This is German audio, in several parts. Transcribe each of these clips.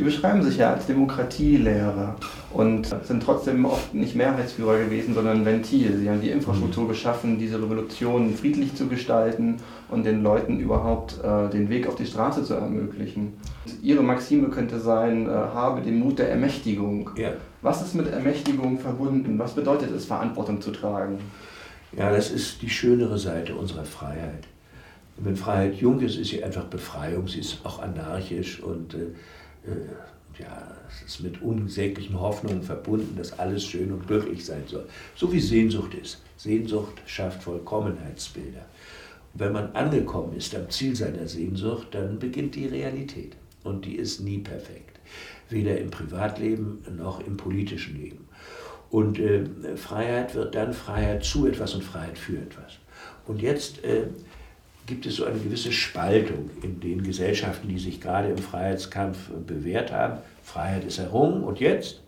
Sie beschreiben sich ja als Demokratielehrer und sind trotzdem oft nicht Mehrheitsführer gewesen, sondern Ventil. Sie haben die Infrastruktur mhm. geschaffen, diese Revolution friedlich zu gestalten und den Leuten überhaupt äh, den Weg auf die Straße zu ermöglichen. Ihre Maxime könnte sein, äh, habe den Mut der Ermächtigung. Ja. Was ist mit Ermächtigung verbunden? Was bedeutet es, Verantwortung zu tragen? Ja, das ist die schönere Seite unserer Freiheit. Wenn Freiheit jung ist, ist sie einfach Befreiung, sie ist auch anarchisch und äh, ja, es ist mit unsäglichen Hoffnungen verbunden, dass alles schön und glücklich sein soll. So wie Sehnsucht ist. Sehnsucht schafft Vollkommenheitsbilder. Und wenn man angekommen ist am Ziel seiner Sehnsucht, dann beginnt die Realität. Und die ist nie perfekt. Weder im Privatleben noch im politischen Leben. Und äh, Freiheit wird dann Freiheit zu etwas und Freiheit für etwas. Und jetzt äh, gibt es so eine gewisse Spaltung in den Gesellschaften, die sich gerade im Freiheitskampf bewährt haben. Freiheit ist errungen und jetzt?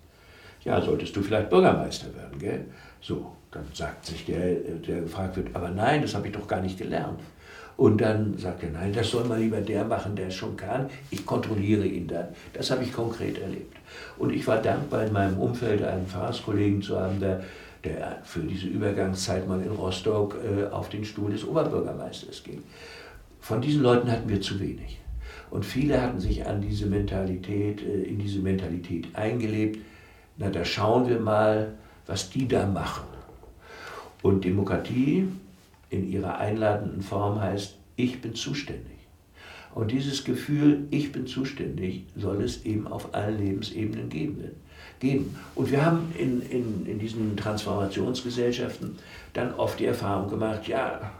Ja, solltest du vielleicht Bürgermeister werden, gell? So, dann sagt sich der, der gefragt wird, aber nein, das habe ich doch gar nicht gelernt. Und dann sagt er, nein, das soll mal lieber der machen, der es schon kann. Ich kontrolliere ihn dann. Das habe ich konkret erlebt. Und ich war dankbar, in meinem Umfeld einen Pfarrerskollegen zu haben, der der für diese Übergangszeit mal in Rostock äh, auf den Stuhl des Oberbürgermeisters ging. Von diesen Leuten hatten wir zu wenig. Und viele hatten sich an diese Mentalität, äh, in diese Mentalität eingelebt. Na, da schauen wir mal, was die da machen. Und Demokratie in ihrer einladenden Form heißt, ich bin zuständig. Und dieses Gefühl, ich bin zuständig, soll es eben auf allen Lebensebenen geben. Und wir haben in, in, in diesen Transformationsgesellschaften dann oft die Erfahrung gemacht, ja,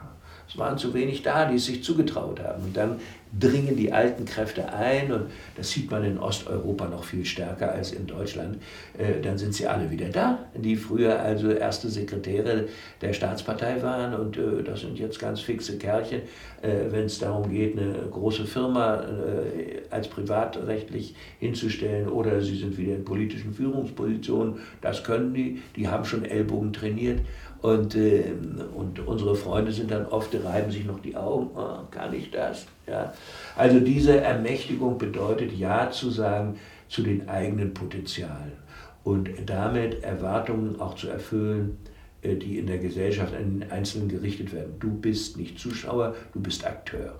es waren zu wenig da, die es sich zugetraut haben. Und dann dringen die alten Kräfte ein und das sieht man in Osteuropa noch viel stärker als in Deutschland. Äh, dann sind sie alle wieder da, die früher also erste Sekretäre der Staatspartei waren und äh, das sind jetzt ganz fixe Kerlchen, äh, wenn es darum geht, eine große Firma als privatrechtlich hinzustellen oder sie sind wieder in politischen Führungspositionen. Das können die, die haben schon Ellbogen trainiert und, äh, und unsere Freunde sind dann oft, reiben sich noch die Augen, oh, kann ich das? Ja. Also diese Ermächtigung bedeutet Ja zu sagen zu den eigenen Potenzialen und damit Erwartungen auch zu erfüllen, äh, die in der Gesellschaft an den Einzelnen gerichtet werden. Du bist nicht Zuschauer, du bist Akteur.